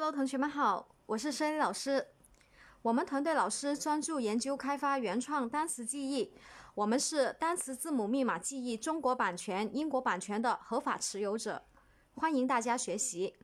Hello，同学们好，我是申老师。我们团队老师专注研究开发原创单词记忆，我们是单词字母密码记忆中国版权、英国版权的合法持有者，欢迎大家学习。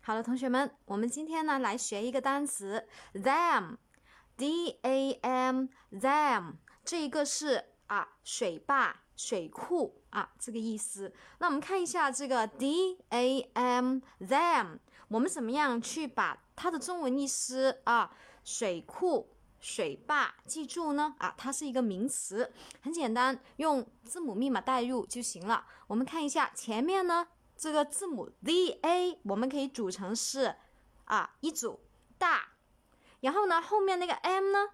好了，同学们，我们今天呢来学一个单词，them，d a m them，这一个是啊水坝、水库啊这个意思。那我们看一下这个 d a m dam，我们怎么样去把它的中文意思啊水库、水坝记住呢？啊，它是一个名词，很简单，用字母密码代入就行了。我们看一下前面呢。这个字母 D A 我们可以组成是啊一组大，然后呢后面那个 M 呢，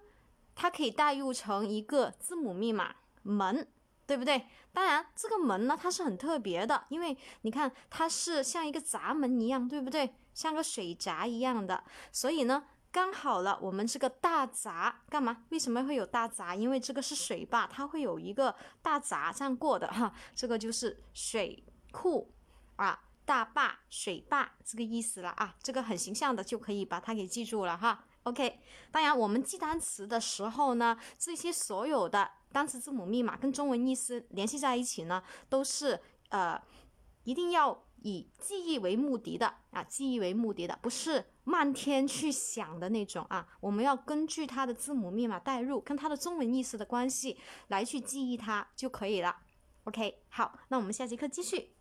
它可以代入成一个字母密码门，对不对？当然这个门呢它是很特别的，因为你看它是像一个闸门一样，对不对？像个水闸一样的，所以呢刚好了，我们这个大闸干嘛？为什么会有大闸？因为这个是水坝，它会有一个大闸这样过的哈，这个就是水库。啊，大坝、水坝这个意思了啊，这个很形象的就可以把它给记住了哈。OK，当然我们记单词的时候呢，这些所有的单词字母密码跟中文意思联系在一起呢，都是呃一定要以记忆为目的的啊，记忆为目的的，不是漫天去想的那种啊。我们要根据它的字母密码代入，跟它的中文意思的关系来去记忆它就可以了。OK，好，那我们下节课继续。